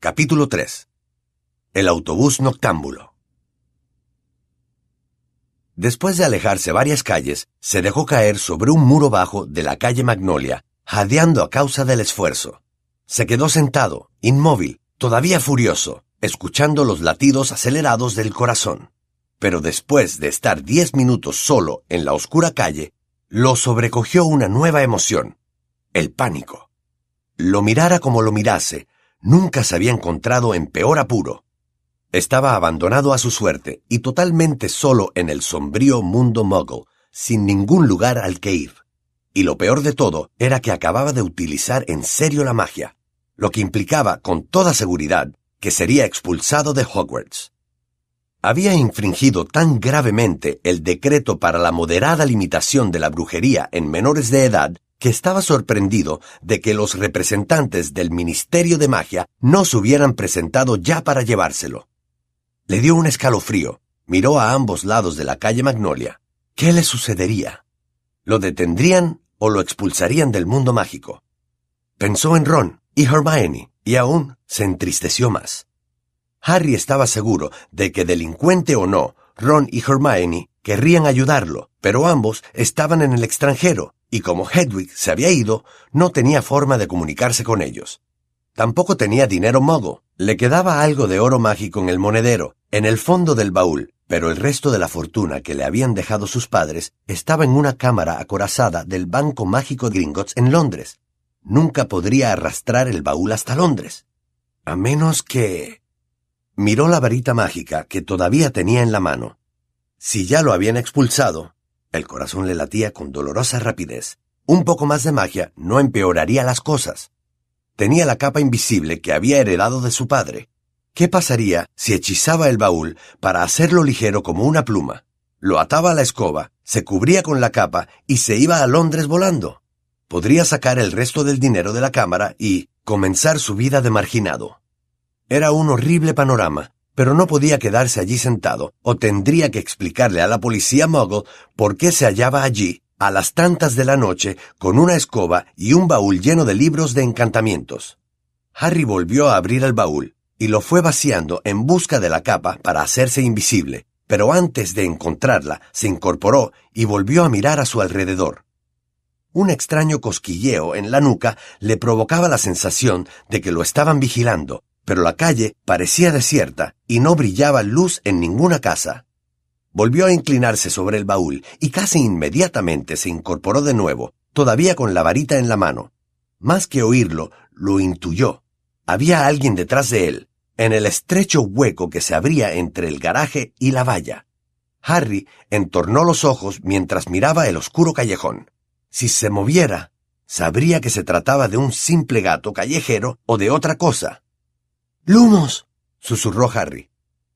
Capítulo 3 El autobús noctámbulo Después de alejarse varias calles, se dejó caer sobre un muro bajo de la calle Magnolia, jadeando a causa del esfuerzo. Se quedó sentado, inmóvil, todavía furioso, escuchando los latidos acelerados del corazón. Pero después de estar diez minutos solo en la oscura calle, lo sobrecogió una nueva emoción, el pánico. Lo mirara como lo mirase, nunca se había encontrado en peor apuro. Estaba abandonado a su suerte y totalmente solo en el sombrío mundo muggle, sin ningún lugar al que ir. Y lo peor de todo era que acababa de utilizar en serio la magia, lo que implicaba con toda seguridad que sería expulsado de Hogwarts. Había infringido tan gravemente el decreto para la moderada limitación de la brujería en menores de edad que estaba sorprendido de que los representantes del Ministerio de Magia no se hubieran presentado ya para llevárselo. Le dio un escalofrío, miró a ambos lados de la calle Magnolia. ¿Qué le sucedería? ¿Lo detendrían o lo expulsarían del mundo mágico? Pensó en Ron y Hermione y aún se entristeció más. Harry estaba seguro de que delincuente o no, Ron y Hermione querrían ayudarlo, pero ambos estaban en el extranjero y como Hedwig se había ido, no tenía forma de comunicarse con ellos. Tampoco tenía dinero mogo. Le quedaba algo de oro mágico en el monedero, en el fondo del baúl, pero el resto de la fortuna que le habían dejado sus padres estaba en una cámara acorazada del Banco Mágico Gringotts en Londres. Nunca podría arrastrar el baúl hasta Londres. A menos que... Miró la varita mágica que todavía tenía en la mano. Si ya lo habían expulsado, el corazón le latía con dolorosa rapidez. Un poco más de magia no empeoraría las cosas. Tenía la capa invisible que había heredado de su padre. ¿Qué pasaría si hechizaba el baúl para hacerlo ligero como una pluma? Lo ataba a la escoba, se cubría con la capa y se iba a Londres volando. Podría sacar el resto del dinero de la cámara y comenzar su vida de marginado. Era un horrible panorama, pero no podía quedarse allí sentado, o tendría que explicarle a la policía Muggle por qué se hallaba allí, a las tantas de la noche, con una escoba y un baúl lleno de libros de encantamientos. Harry volvió a abrir el baúl, y lo fue vaciando en busca de la capa para hacerse invisible, pero antes de encontrarla, se incorporó y volvió a mirar a su alrededor. Un extraño cosquilleo en la nuca le provocaba la sensación de que lo estaban vigilando, pero la calle parecía desierta y no brillaba luz en ninguna casa. Volvió a inclinarse sobre el baúl y casi inmediatamente se incorporó de nuevo, todavía con la varita en la mano. Más que oírlo, lo intuyó. Había alguien detrás de él, en el estrecho hueco que se abría entre el garaje y la valla. Harry entornó los ojos mientras miraba el oscuro callejón. Si se moviera, sabría que se trataba de un simple gato callejero o de otra cosa. ¡Lumos! susurró Harry.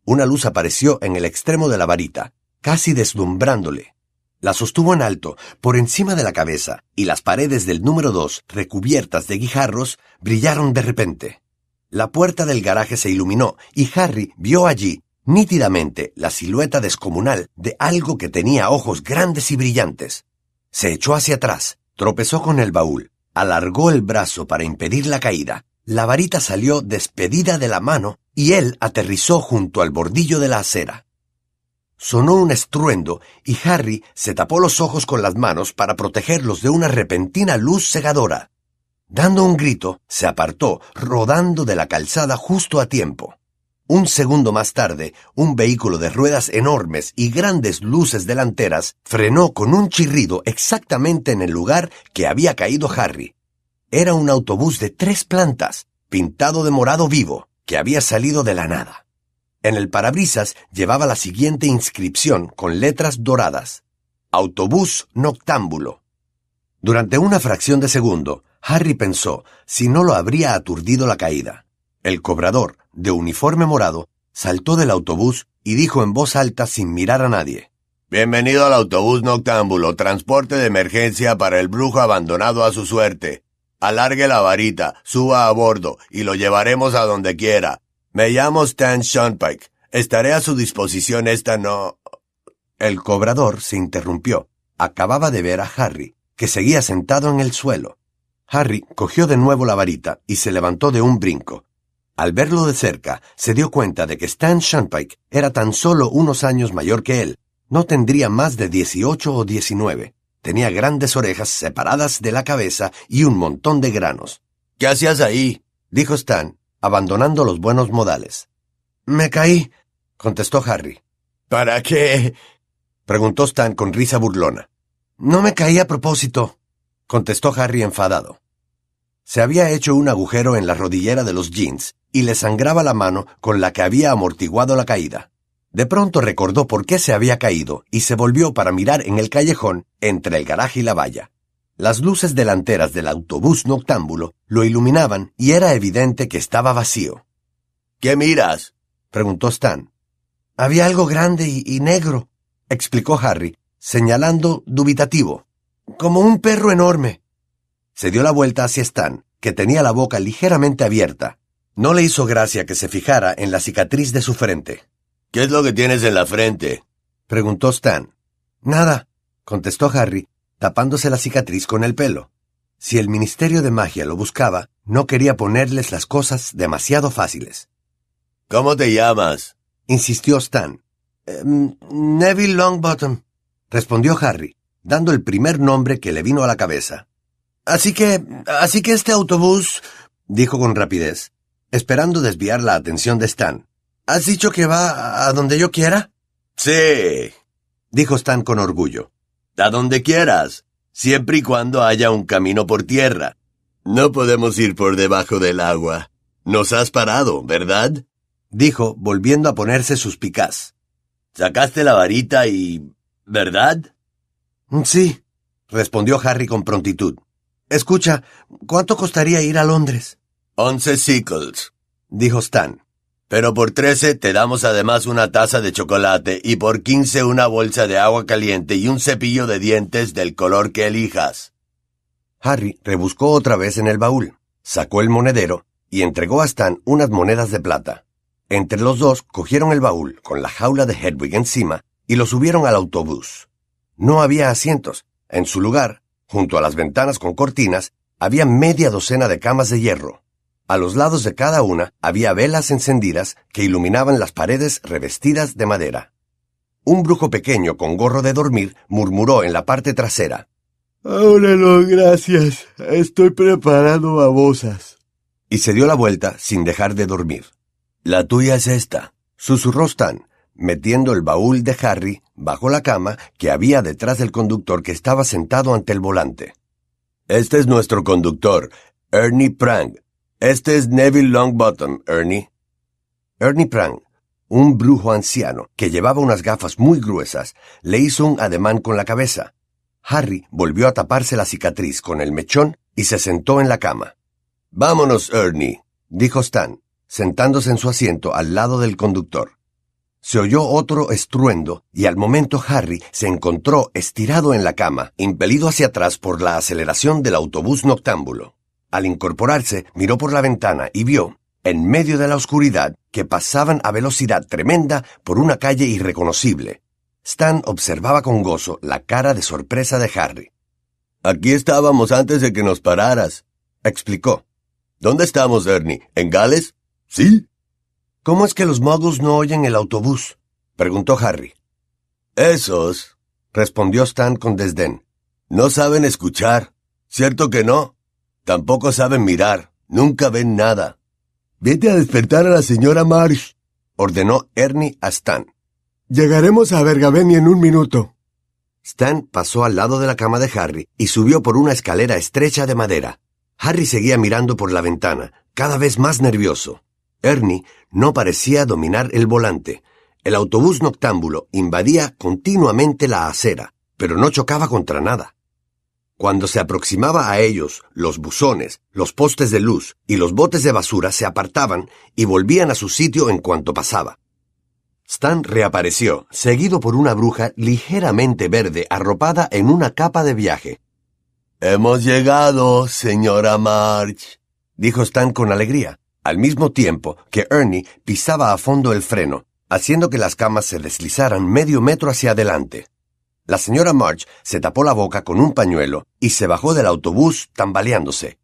Una luz apareció en el extremo de la varita, casi deslumbrándole. La sostuvo en alto, por encima de la cabeza, y las paredes del número dos, recubiertas de guijarros, brillaron de repente. La puerta del garaje se iluminó, y Harry vio allí, nítidamente, la silueta descomunal de algo que tenía ojos grandes y brillantes. Se echó hacia atrás, tropezó con el baúl, alargó el brazo para impedir la caída, la varita salió despedida de la mano y él aterrizó junto al bordillo de la acera. Sonó un estruendo y Harry se tapó los ojos con las manos para protegerlos de una repentina luz cegadora. Dando un grito, se apartó, rodando de la calzada justo a tiempo. Un segundo más tarde, un vehículo de ruedas enormes y grandes luces delanteras frenó con un chirrido exactamente en el lugar que había caído Harry. Era un autobús de tres plantas, pintado de morado vivo, que había salido de la nada. En el parabrisas llevaba la siguiente inscripción con letras doradas. Autobús noctámbulo. Durante una fracción de segundo, Harry pensó si no lo habría aturdido la caída. El cobrador, de uniforme morado, saltó del autobús y dijo en voz alta sin mirar a nadie. Bienvenido al autobús noctámbulo, transporte de emergencia para el brujo abandonado a su suerte. Alargue la varita, suba a bordo y lo llevaremos a donde quiera. Me llamo Stan Shonpike. Estaré a su disposición esta no. El cobrador se interrumpió. Acababa de ver a Harry, que seguía sentado en el suelo. Harry cogió de nuevo la varita y se levantó de un brinco. Al verlo de cerca, se dio cuenta de que Stan Shunpike era tan solo unos años mayor que él. No tendría más de 18 o 19. Tenía grandes orejas separadas de la cabeza y un montón de granos. ¿Qué hacías ahí? dijo Stan, abandonando los buenos modales. Me caí, contestó Harry. ¿Para qué? preguntó Stan con risa burlona. No me caí a propósito, contestó Harry enfadado. Se había hecho un agujero en la rodillera de los jeans y le sangraba la mano con la que había amortiguado la caída. De pronto recordó por qué se había caído y se volvió para mirar en el callejón entre el garaje y la valla. Las luces delanteras del autobús noctámbulo lo iluminaban y era evidente que estaba vacío. ¿Qué miras? preguntó Stan. Había algo grande y, y negro, explicó Harry, señalando dubitativo. Como un perro enorme. Se dio la vuelta hacia Stan, que tenía la boca ligeramente abierta. No le hizo gracia que se fijara en la cicatriz de su frente. ¿Qué es lo que tienes en la frente? preguntó Stan. Nada, contestó Harry, tapándose la cicatriz con el pelo. Si el Ministerio de Magia lo buscaba, no quería ponerles las cosas demasiado fáciles. ¿Cómo te llamas? insistió Stan. Em, Neville Longbottom, respondió Harry, dando el primer nombre que le vino a la cabeza. Así que, así que este autobús, dijo con rapidez, esperando desviar la atención de Stan. ¿Has dicho que va a donde yo quiera? Sí, dijo Stan con orgullo. A donde quieras, siempre y cuando haya un camino por tierra. No podemos ir por debajo del agua. Nos has parado, ¿verdad? dijo, volviendo a ponerse suspicaz. Sacaste la varita y... ¿verdad? Sí, respondió Harry con prontitud. Escucha, ¿cuánto costaría ir a Londres? Once sickles, dijo Stan. Pero por trece te damos además una taza de chocolate y por quince una bolsa de agua caliente y un cepillo de dientes del color que elijas. Harry rebuscó otra vez en el baúl, sacó el monedero y entregó a Stan unas monedas de plata. Entre los dos cogieron el baúl con la jaula de Hedwig encima y lo subieron al autobús. No había asientos. En su lugar, junto a las ventanas con cortinas, había media docena de camas de hierro. A los lados de cada una había velas encendidas que iluminaban las paredes revestidas de madera. Un brujo pequeño con gorro de dormir murmuró en la parte trasera. Ahora no, gracias. Estoy preparando babosas. Y se dio la vuelta sin dejar de dormir. La tuya es esta, susurró Stan, metiendo el baúl de Harry bajo la cama que había detrás del conductor que estaba sentado ante el volante. Este es nuestro conductor, Ernie Prang. Este es Neville Longbottom, Ernie. Ernie Prang, un brujo anciano que llevaba unas gafas muy gruesas, le hizo un ademán con la cabeza. Harry volvió a taparse la cicatriz con el mechón y se sentó en la cama. Vámonos, Ernie, dijo Stan, sentándose en su asiento al lado del conductor. Se oyó otro estruendo y al momento Harry se encontró estirado en la cama, impelido hacia atrás por la aceleración del autobús noctámbulo. Al incorporarse, miró por la ventana y vio, en medio de la oscuridad, que pasaban a velocidad tremenda por una calle irreconocible. Stan observaba con gozo la cara de sorpresa de Harry. Aquí estábamos antes de que nos pararas, explicó. ¿Dónde estamos, Ernie? ¿En Gales? Sí, ¿Cómo es que los muggles no oyen el autobús? preguntó Harry. Esos, respondió Stan con desdén, no saben escuchar. ¿Cierto que no? Tampoco saben mirar. Nunca ven nada. Vete a despertar a la señora Marsh, ordenó Ernie a Stan. Llegaremos a Bergaveni en un minuto. Stan pasó al lado de la cama de Harry y subió por una escalera estrecha de madera. Harry seguía mirando por la ventana, cada vez más nervioso. Ernie no parecía dominar el volante. El autobús noctámbulo invadía continuamente la acera, pero no chocaba contra nada. Cuando se aproximaba a ellos, los buzones, los postes de luz y los botes de basura se apartaban y volvían a su sitio en cuanto pasaba. Stan reapareció, seguido por una bruja ligeramente verde arropada en una capa de viaje. Hemos llegado, señora March, dijo Stan con alegría al mismo tiempo que Ernie pisaba a fondo el freno, haciendo que las camas se deslizaran medio metro hacia adelante. La señora March se tapó la boca con un pañuelo y se bajó del autobús tambaleándose.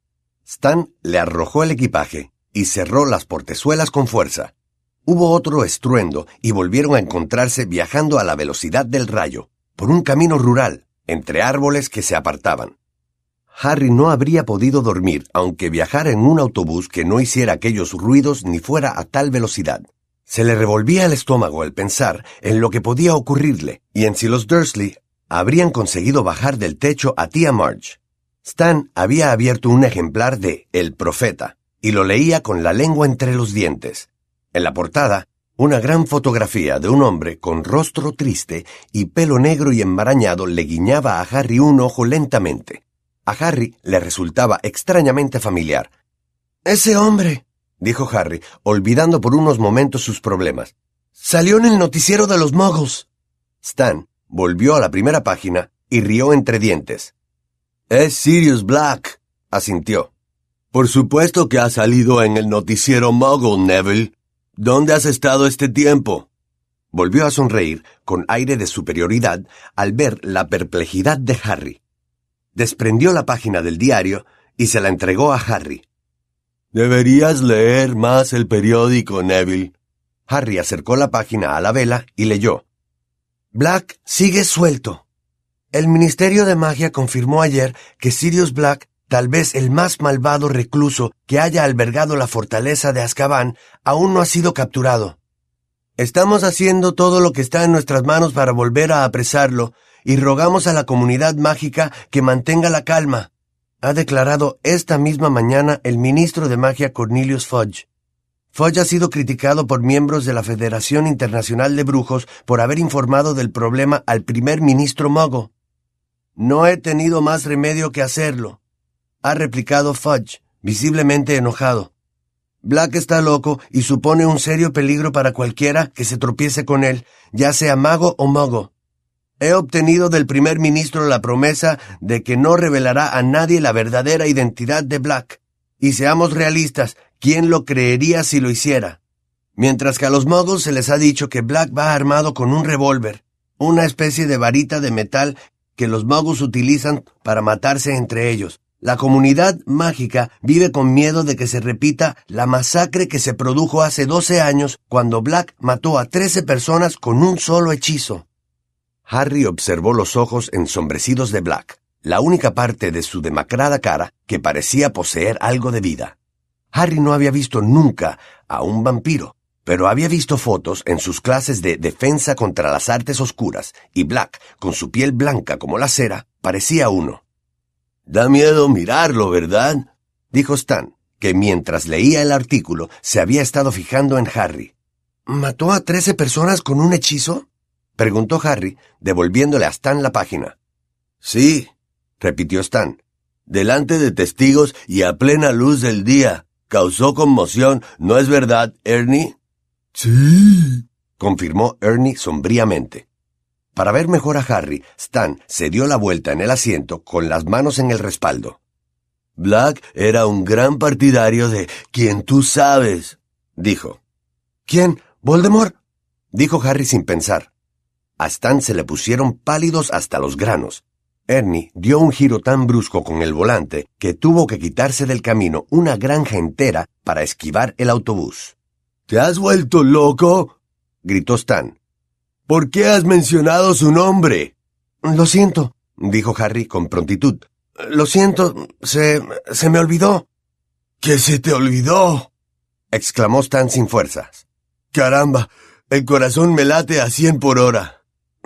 Stan le arrojó el equipaje y cerró las portezuelas con fuerza. Hubo otro estruendo y volvieron a encontrarse viajando a la velocidad del rayo, por un camino rural, entre árboles que se apartaban. Harry no habría podido dormir aunque viajara en un autobús que no hiciera aquellos ruidos ni fuera a tal velocidad. Se le revolvía el estómago al pensar en lo que podía ocurrirle y en si los Dursley habrían conseguido bajar del techo a tía Marge. Stan había abierto un ejemplar de El Profeta y lo leía con la lengua entre los dientes. En la portada, una gran fotografía de un hombre con rostro triste y pelo negro y enmarañado le guiñaba a Harry un ojo lentamente. A Harry le resultaba extrañamente familiar. Ese hombre, dijo Harry, olvidando por unos momentos sus problemas. Salió en el noticiero de los muggles. Stan volvió a la primera página y rió entre dientes. Es Sirius Black, asintió. Por supuesto que ha salido en el noticiero Muggle, Neville. ¿Dónde has estado este tiempo? Volvió a sonreír con aire de superioridad al ver la perplejidad de Harry. Desprendió la página del diario y se la entregó a Harry. Deberías leer más el periódico, Neville. Harry acercó la página a la vela y leyó. Black sigue suelto. El Ministerio de Magia confirmó ayer que Sirius Black Tal vez el más malvado recluso que haya albergado la fortaleza de Azkaban aún no ha sido capturado. Estamos haciendo todo lo que está en nuestras manos para volver a apresarlo y rogamos a la comunidad mágica que mantenga la calma, ha declarado esta misma mañana el ministro de magia Cornelius Fudge. Fudge ha sido criticado por miembros de la Federación Internacional de Brujos por haber informado del problema al primer ministro Mogo. No he tenido más remedio que hacerlo ha replicado Fudge, visiblemente enojado. Black está loco y supone un serio peligro para cualquiera que se tropiece con él, ya sea mago o mogo. He obtenido del primer ministro la promesa de que no revelará a nadie la verdadera identidad de Black. Y seamos realistas, ¿quién lo creería si lo hiciera? Mientras que a los mogos se les ha dicho que Black va armado con un revólver, una especie de varita de metal que los mogos utilizan para matarse entre ellos. La comunidad mágica vive con miedo de que se repita la masacre que se produjo hace 12 años cuando Black mató a 13 personas con un solo hechizo. Harry observó los ojos ensombrecidos de Black, la única parte de su demacrada cara que parecía poseer algo de vida. Harry no había visto nunca a un vampiro, pero había visto fotos en sus clases de defensa contra las artes oscuras, y Black, con su piel blanca como la cera, parecía uno. Da miedo mirarlo, ¿verdad? dijo Stan, que mientras leía el artículo se había estado fijando en Harry. ¿Mató a trece personas con un hechizo? Preguntó Harry, devolviéndole a Stan la página. Sí, repitió Stan. Delante de testigos y a plena luz del día. Causó conmoción, ¿no es verdad, Ernie? Sí, confirmó Ernie sombríamente. Para ver mejor a Harry, Stan se dio la vuelta en el asiento con las manos en el respaldo. Black era un gran partidario de quien tú sabes, dijo. ¿Quién? ¿Voldemort? dijo Harry sin pensar. A Stan se le pusieron pálidos hasta los granos. Ernie dio un giro tan brusco con el volante que tuvo que quitarse del camino una granja entera para esquivar el autobús. ¿Te has vuelto loco? gritó Stan. ¿Por qué has mencionado su nombre? Lo siento, dijo Harry con prontitud. Lo siento, se... se me olvidó. ¿Qué se te olvidó? exclamó Stan sin fuerzas. Caramba, el corazón me late a cien por hora.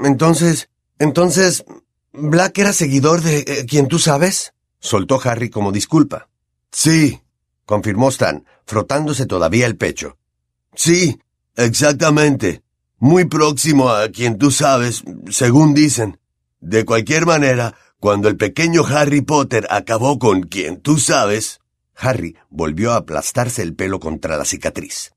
Entonces, entonces, ¿Black era seguidor de eh, quien tú sabes? soltó Harry como disculpa. Sí, confirmó Stan, frotándose todavía el pecho. Sí, exactamente muy próximo a quien tú sabes, según dicen. De cualquier manera, cuando el pequeño Harry Potter acabó con quien tú sabes, Harry volvió a aplastarse el pelo contra la cicatriz.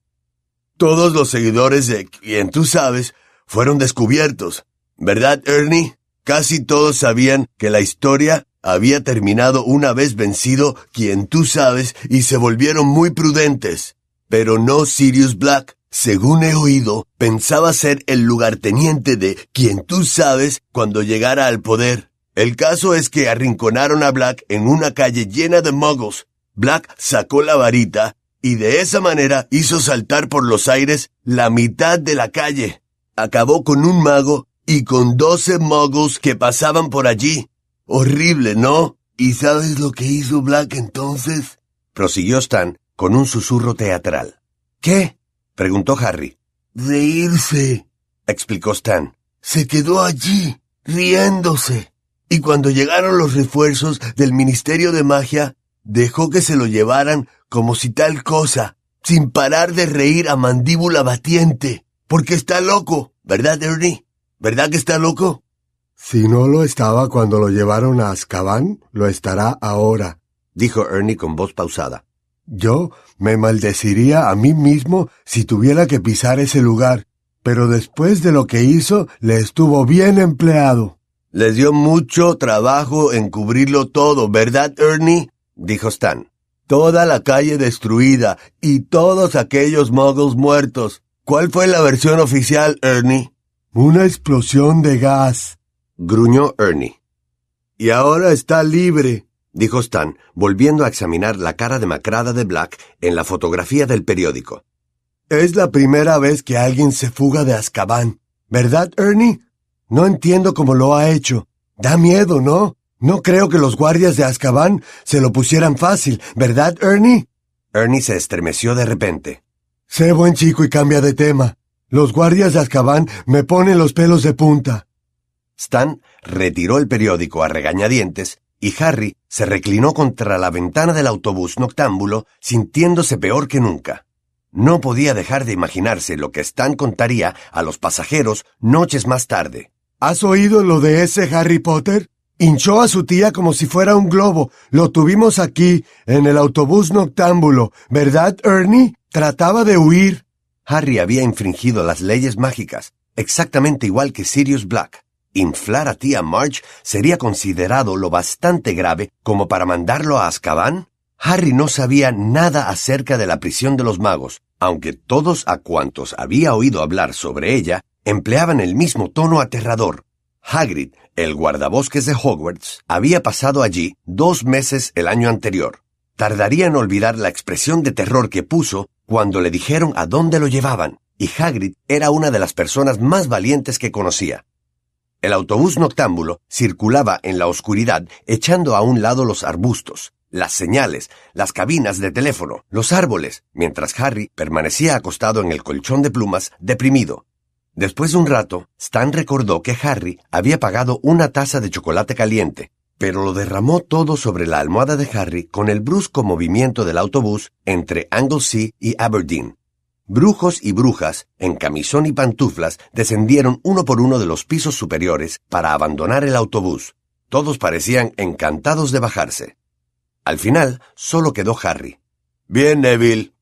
Todos los seguidores de quien tú sabes fueron descubiertos, ¿verdad, Ernie? Casi todos sabían que la historia había terminado una vez vencido quien tú sabes y se volvieron muy prudentes. Pero no Sirius Black, según he oído, pensaba ser el lugarteniente de quien tú sabes cuando llegara al poder. El caso es que arrinconaron a Black en una calle llena de muggles. Black sacó la varita y de esa manera hizo saltar por los aires la mitad de la calle. Acabó con un mago y con doce muggles que pasaban por allí. Horrible, ¿no? ¿Y sabes lo que hizo Black entonces? prosiguió Stan con un susurro teatral. ¿Qué? preguntó Harry. Reírse, explicó Stan. Se quedó allí, riéndose. Y cuando llegaron los refuerzos del Ministerio de Magia, dejó que se lo llevaran como si tal cosa, sin parar de reír a mandíbula batiente, porque está loco, ¿verdad, Ernie? ¿Verdad que está loco? Si no lo estaba cuando lo llevaron a Azkaban, lo estará ahora, dijo Ernie con voz pausada. Yo me maldeciría a mí mismo si tuviera que pisar ese lugar, pero después de lo que hizo, le estuvo bien empleado. Les dio mucho trabajo en cubrirlo todo, ¿verdad, Ernie? dijo Stan. Toda la calle destruida y todos aquellos muggles muertos. ¿Cuál fue la versión oficial, Ernie? Una explosión de gas, gruñó Ernie. Y ahora está libre, dijo Stan, volviendo a examinar la cara demacrada de Black en la fotografía del periódico. Es la primera vez que alguien se fuga de Azkaban, ¿verdad, Ernie? No entiendo cómo lo ha hecho. Da miedo, ¿no? No creo que los guardias de Azkaban se lo pusieran fácil, ¿verdad, Ernie? Ernie se estremeció de repente. Sé buen chico y cambia de tema. Los guardias de Azkaban me ponen los pelos de punta. Stan retiró el periódico a regañadientes y Harry se reclinó contra la ventana del autobús noctámbulo sintiéndose peor que nunca. No podía dejar de imaginarse lo que Stan contaría a los pasajeros noches más tarde. ¿Has oído lo de ese Harry Potter? Hinchó a su tía como si fuera un globo. Lo tuvimos aquí, en el autobús noctámbulo. ¿Verdad, Ernie? Trataba de huir. Harry había infringido las leyes mágicas, exactamente igual que Sirius Black. Inflar a tía March sería considerado lo bastante grave como para mandarlo a Azkaban. Harry no sabía nada acerca de la prisión de los magos, aunque todos a cuantos había oído hablar sobre ella empleaban el mismo tono aterrador. Hagrid, el guardabosques de Hogwarts, había pasado allí dos meses el año anterior. Tardaría en olvidar la expresión de terror que puso cuando le dijeron a dónde lo llevaban, y Hagrid era una de las personas más valientes que conocía. El autobús noctámbulo circulaba en la oscuridad echando a un lado los arbustos, las señales, las cabinas de teléfono, los árboles, mientras Harry permanecía acostado en el colchón de plumas, deprimido. Después de un rato, Stan recordó que Harry había pagado una taza de chocolate caliente, pero lo derramó todo sobre la almohada de Harry con el brusco movimiento del autobús entre Anglesey y Aberdeen. Brujos y brujas, en camisón y pantuflas, descendieron uno por uno de los pisos superiores para abandonar el autobús. Todos parecían encantados de bajarse. Al final, solo quedó Harry. Bien, Neville,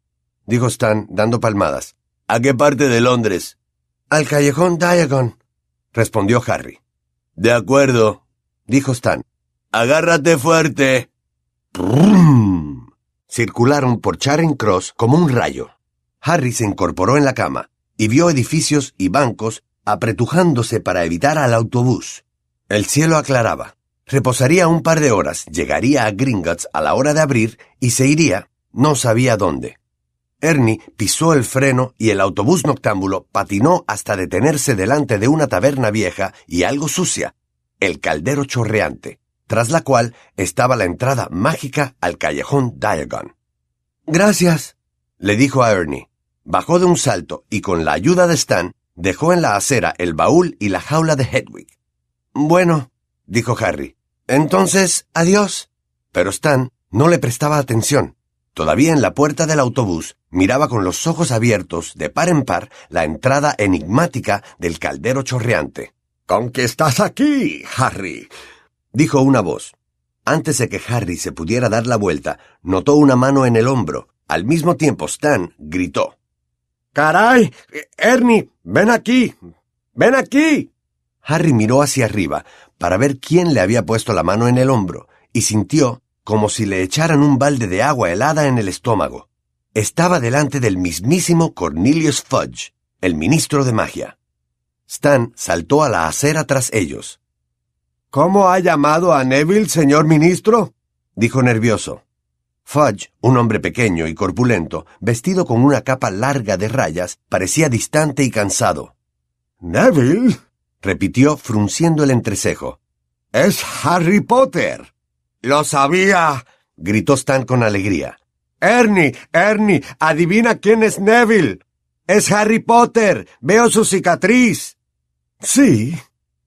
dijo Stan, dando palmadas. ¿A qué parte de Londres? Al callejón Diagon, respondió Harry. De acuerdo, dijo Stan. Agárrate fuerte. Circularon por Charing Cross como un rayo. Harry se incorporó en la cama y vio edificios y bancos apretujándose para evitar al autobús. El cielo aclaraba. Reposaría un par de horas, llegaría a Gringotts a la hora de abrir y se iría, no sabía dónde. Ernie pisó el freno y el autobús noctámbulo patinó hasta detenerse delante de una taberna vieja y algo sucia, el caldero chorreante, tras la cual estaba la entrada mágica al callejón Diagon. Gracias, le dijo a Ernie. Bajó de un salto y con la ayuda de Stan dejó en la acera el baúl y la jaula de Hedwig. Bueno, dijo Harry. Entonces, adiós. Pero Stan no le prestaba atención. Todavía en la puerta del autobús miraba con los ojos abiertos, de par en par, la entrada enigmática del caldero chorreante. ¿Con qué estás aquí, Harry? Dijo una voz. Antes de que Harry se pudiera dar la vuelta, notó una mano en el hombro. Al mismo tiempo, Stan gritó. ¡Caray! Ernie, ven aquí. Ven aquí. Harry miró hacia arriba para ver quién le había puesto la mano en el hombro y sintió como si le echaran un balde de agua helada en el estómago. Estaba delante del mismísimo Cornelius Fudge, el ministro de magia. Stan saltó a la acera tras ellos. ¿Cómo ha llamado a Neville, señor ministro? dijo nervioso. Fudge, un hombre pequeño y corpulento, vestido con una capa larga de rayas, parecía distante y cansado. Neville, repitió frunciendo el entrecejo. es Harry Potter. Lo sabía, gritó Stan con alegría. Ernie, Ernie, adivina quién es Neville. Es Harry Potter. Veo su cicatriz. Sí,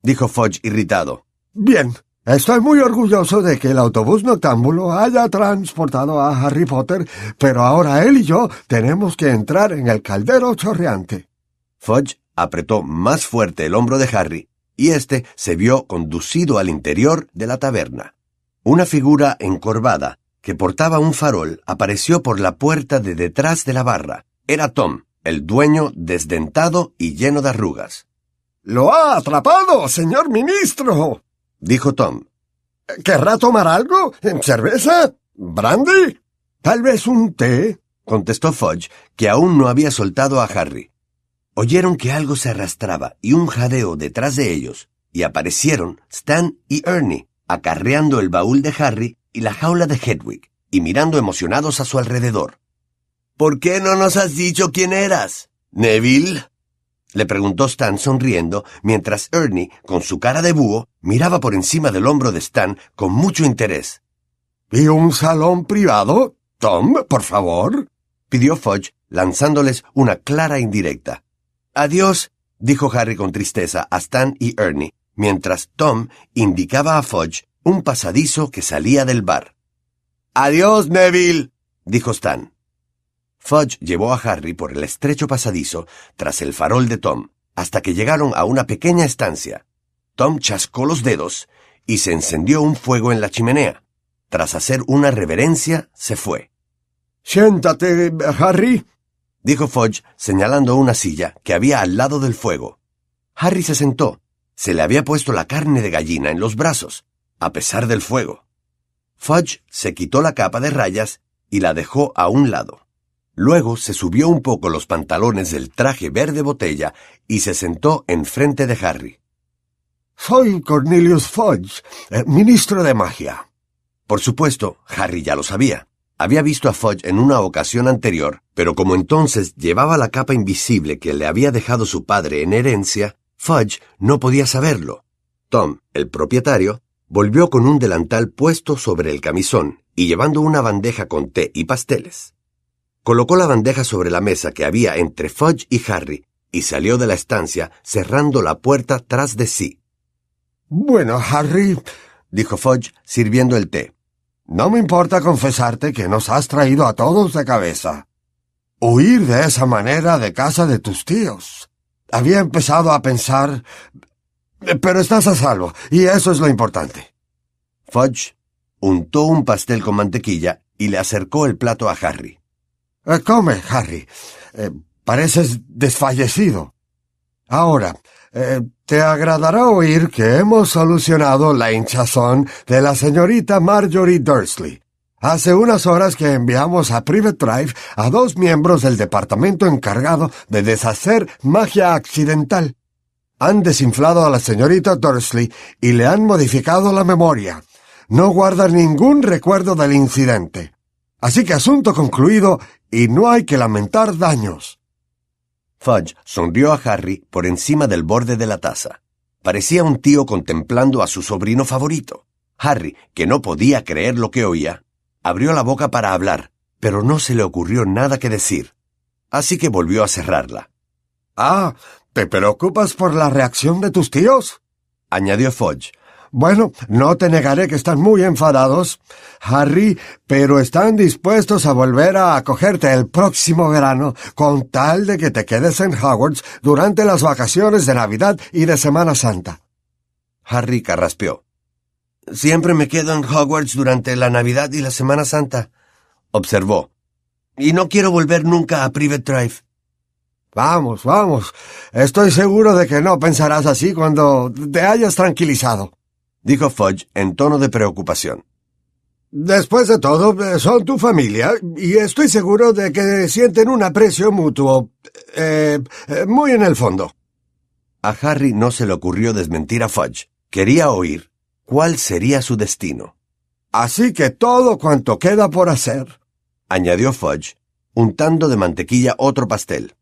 dijo Fudge irritado. Bien, estoy muy orgulloso de que el autobús noctámbulo haya transportado a Harry Potter, pero ahora él y yo tenemos que entrar en el caldero chorreante. Fudge apretó más fuerte el hombro de Harry y éste se vio conducido al interior de la taberna. Una figura encorvada que portaba un farol apareció por la puerta de detrás de la barra. Era Tom, el dueño desdentado y lleno de arrugas. Lo ha atrapado, señor ministro, dijo Tom. ¿Querrá tomar algo? ¿Cerveza? ¿Brandy? Tal vez un té, contestó Fudge, que aún no había soltado a Harry. Oyeron que algo se arrastraba y un jadeo detrás de ellos, y aparecieron Stan y Ernie, acarreando el baúl de Harry y la jaula de Hedwig, y mirando emocionados a su alrededor. ¿Por qué no nos has dicho quién eras? ¿Neville? Le preguntó Stan sonriendo, mientras Ernie, con su cara de búho, miraba por encima del hombro de Stan con mucho interés. ¿Y un salón privado? Tom, por favor. pidió Fudge, lanzándoles una clara indirecta. Adiós, dijo Harry con tristeza a Stan y Ernie, mientras Tom indicaba a Fudge un pasadizo que salía del bar. Adiós, Neville, dijo Stan. Fudge llevó a Harry por el estrecho pasadizo tras el farol de Tom, hasta que llegaron a una pequeña estancia. Tom chascó los dedos y se encendió un fuego en la chimenea. Tras hacer una reverencia, se fue. Siéntate, Harry, dijo Fudge, señalando una silla que había al lado del fuego. Harry se sentó. Se le había puesto la carne de gallina en los brazos, a pesar del fuego. Fudge se quitó la capa de rayas y la dejó a un lado. Luego se subió un poco los pantalones del traje verde botella y se sentó enfrente de Harry. Soy Cornelius Fudge, eh, ministro de magia. Por supuesto, Harry ya lo sabía. Había visto a Fudge en una ocasión anterior, pero como entonces llevaba la capa invisible que le había dejado su padre en herencia, Fudge no podía saberlo. Tom, el propietario, volvió con un delantal puesto sobre el camisón y llevando una bandeja con té y pasteles. Colocó la bandeja sobre la mesa que había entre Fudge y Harry y salió de la estancia cerrando la puerta tras de sí. Bueno, Harry, dijo Fudge sirviendo el té. No me importa confesarte que nos has traído a todos de cabeza. Huir de esa manera de casa de tus tíos. Había empezado a pensar... Pero estás a salvo, y eso es lo importante. Fudge untó un pastel con mantequilla y le acercó el plato a Harry. Eh, come, Harry. Eh, pareces desfallecido. Ahora, eh, te agradará oír que hemos solucionado la hinchazón de la señorita Marjorie Dursley. Hace unas horas que enviamos a Private Drive a dos miembros del departamento encargado de deshacer magia accidental. Han desinflado a la señorita Dursley y le han modificado la memoria. No guarda ningún recuerdo del incidente. Así que asunto concluido y no hay que lamentar daños. Fudge sonrió a Harry por encima del borde de la taza. Parecía un tío contemplando a su sobrino favorito. Harry, que no podía creer lo que oía, abrió la boca para hablar, pero no se le ocurrió nada que decir. Así que volvió a cerrarla. Ah, ¿te preocupas por la reacción de tus tíos? añadió Fudge. Bueno, no te negaré que están muy enfadados, Harry, pero están dispuestos a volver a acogerte el próximo verano con tal de que te quedes en Hogwarts durante las vacaciones de Navidad y de Semana Santa. Harry carraspeó. Siempre me quedo en Hogwarts durante la Navidad y la Semana Santa, observó. Y no quiero volver nunca a Private Drive. Vamos, vamos. Estoy seguro de que no pensarás así cuando te hayas tranquilizado dijo Fudge en tono de preocupación. Después de todo, son tu familia, y estoy seguro de que sienten un aprecio mutuo, eh, muy en el fondo. A Harry no se le ocurrió desmentir a Fudge. Quería oír cuál sería su destino. Así que todo cuanto queda por hacer, añadió Fudge, untando de mantequilla otro pastel,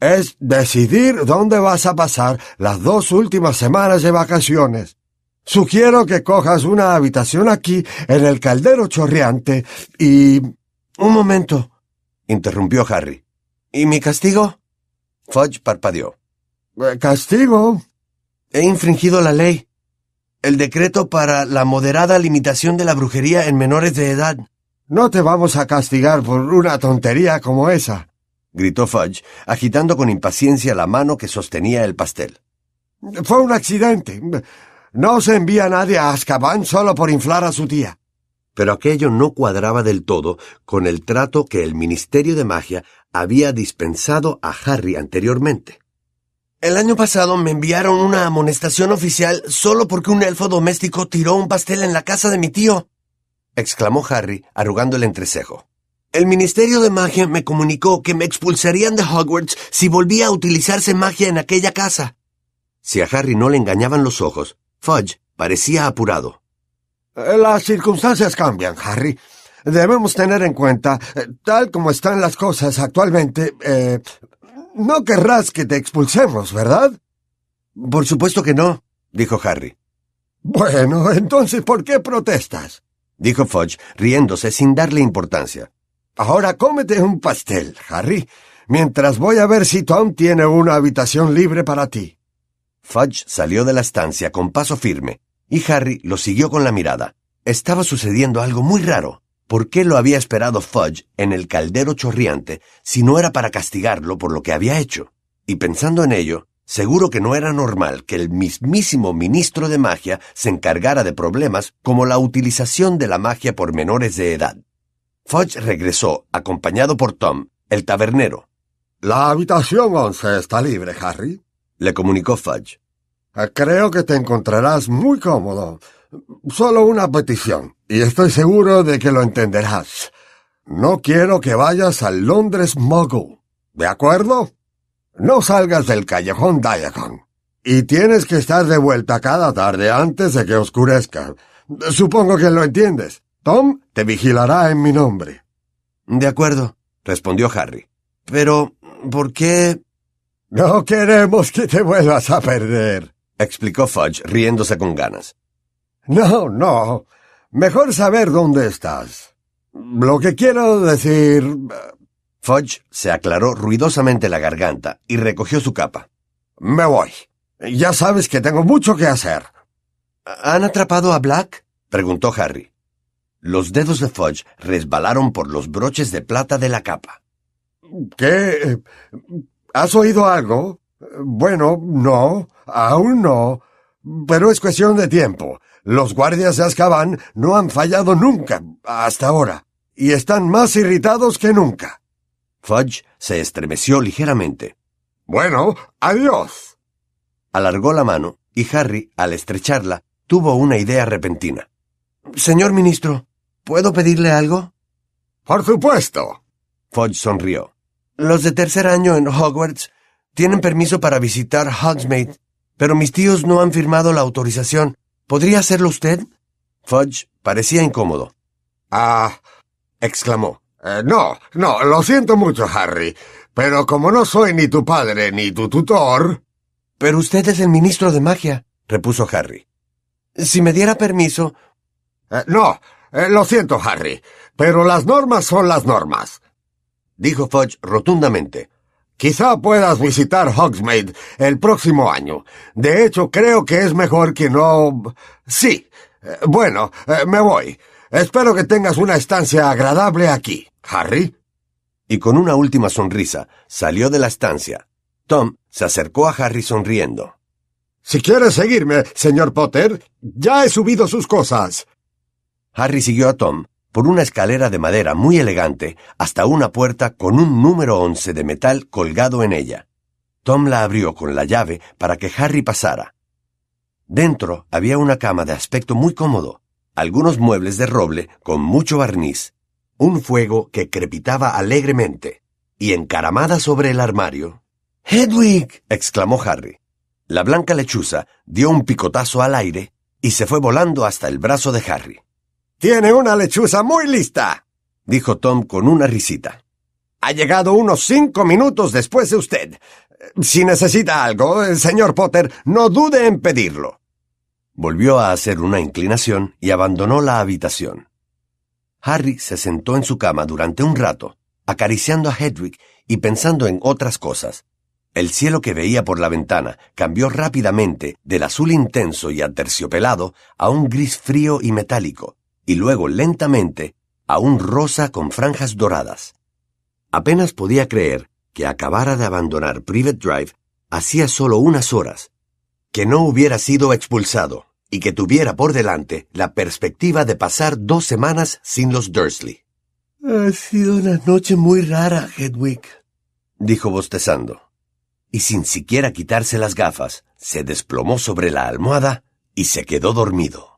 es decidir dónde vas a pasar las dos últimas semanas de vacaciones. Sugiero que cojas una habitación aquí en el caldero chorreante y... Un momento, interrumpió Harry. ¿Y mi castigo? Fudge parpadeó. Eh, ¿Castigo? He infringido la ley. El decreto para la moderada limitación de la brujería en menores de edad. No te vamos a castigar por una tontería como esa, gritó Fudge, agitando con impaciencia la mano que sostenía el pastel. Fue un accidente. No se envía a nadie a Azkaban solo por inflar a su tía. Pero aquello no cuadraba del todo con el trato que el Ministerio de Magia había dispensado a Harry anteriormente. El año pasado me enviaron una amonestación oficial solo porque un elfo doméstico tiró un pastel en la casa de mi tío, exclamó Harry, arrugando el entrecejo. El Ministerio de Magia me comunicó que me expulsarían de Hogwarts si volvía a utilizarse magia en aquella casa. Si a Harry no le engañaban los ojos, Fudge parecía apurado. Eh, las circunstancias cambian, Harry. Debemos tener en cuenta, eh, tal como están las cosas actualmente, eh, no querrás que te expulsemos, ¿verdad? Por supuesto que no, dijo Harry. Bueno, entonces, ¿por qué protestas? dijo Fudge, riéndose sin darle importancia. Ahora cómete un pastel, Harry, mientras voy a ver si Tom tiene una habitación libre para ti. Fudge salió de la estancia con paso firme, y Harry lo siguió con la mirada. Estaba sucediendo algo muy raro. ¿Por qué lo había esperado Fudge en el caldero chorriante si no era para castigarlo por lo que había hecho? Y pensando en ello, seguro que no era normal que el mismísimo ministro de magia se encargara de problemas como la utilización de la magia por menores de edad. Fudge regresó, acompañado por Tom, el tabernero. La habitación once está libre, Harry, le comunicó Fudge. Eh, creo que te encontrarás muy cómodo. Solo una petición, y estoy seguro de que lo entenderás. No quiero que vayas al Londres Muggle. ¿De acuerdo? No salgas del callejón Diagon. Y tienes que estar de vuelta cada tarde antes de que oscurezca. Supongo que lo entiendes. Tom te vigilará en mi nombre. De acuerdo, respondió Harry. Pero, ¿por qué? No queremos que te vuelvas a perder, explicó Fudge, riéndose con ganas. No, no. Mejor saber dónde estás. Lo que quiero decir... Fudge se aclaró ruidosamente la garganta y recogió su capa. Me voy. Ya sabes que tengo mucho que hacer. ¿Han atrapado a Black? preguntó Harry. Los dedos de Fudge resbalaron por los broches de plata de la capa. ¿Qué? ¿Has oído algo? Bueno, no, aún no. Pero es cuestión de tiempo. Los guardias de Azkaban no han fallado nunca, hasta ahora, y están más irritados que nunca. Fudge se estremeció ligeramente. Bueno, adiós. Alargó la mano, y Harry, al estrecharla, tuvo una idea repentina. Señor ministro, ¿puedo pedirle algo? Por supuesto. Fudge sonrió. Los de tercer año en Hogwarts tienen permiso para visitar Hogsmeade, pero mis tíos no han firmado la autorización. ¿Podría hacerlo usted? Fudge parecía incómodo. Ah, exclamó. Eh, no, no, lo siento mucho, Harry, pero como no soy ni tu padre ni tu tutor. Pero usted es el ministro de magia, repuso Harry. Si me diera permiso. Eh, no, eh, lo siento, Harry, pero las normas son las normas dijo Fudge rotundamente. Quizá puedas visitar Hogsmeade el próximo año. De hecho, creo que es mejor que no... Sí. Eh, bueno, eh, me voy. Espero que tengas una estancia agradable aquí, Harry. Y con una última sonrisa salió de la estancia. Tom se acercó a Harry sonriendo. Si quieres seguirme, señor Potter, ya he subido sus cosas. Harry siguió a Tom por una escalera de madera muy elegante hasta una puerta con un número once de metal colgado en ella. Tom la abrió con la llave para que Harry pasara. Dentro había una cama de aspecto muy cómodo, algunos muebles de roble con mucho barniz, un fuego que crepitaba alegremente, y encaramada sobre el armario. Hedwig. exclamó Harry. La blanca lechuza dio un picotazo al aire y se fue volando hasta el brazo de Harry. Tiene una lechuza muy lista, dijo Tom con una risita. Ha llegado unos cinco minutos después de usted. Si necesita algo, señor Potter, no dude en pedirlo. Volvió a hacer una inclinación y abandonó la habitación. Harry se sentó en su cama durante un rato, acariciando a Hedwig y pensando en otras cosas. El cielo que veía por la ventana cambió rápidamente del azul intenso y aterciopelado a un gris frío y metálico, y luego lentamente a un rosa con franjas doradas. Apenas podía creer que acabara de abandonar Private Drive hacía solo unas horas, que no hubiera sido expulsado y que tuviera por delante la perspectiva de pasar dos semanas sin los Dursley. Ha sido una noche muy rara, Hedwig, dijo bostezando. Y sin siquiera quitarse las gafas, se desplomó sobre la almohada y se quedó dormido.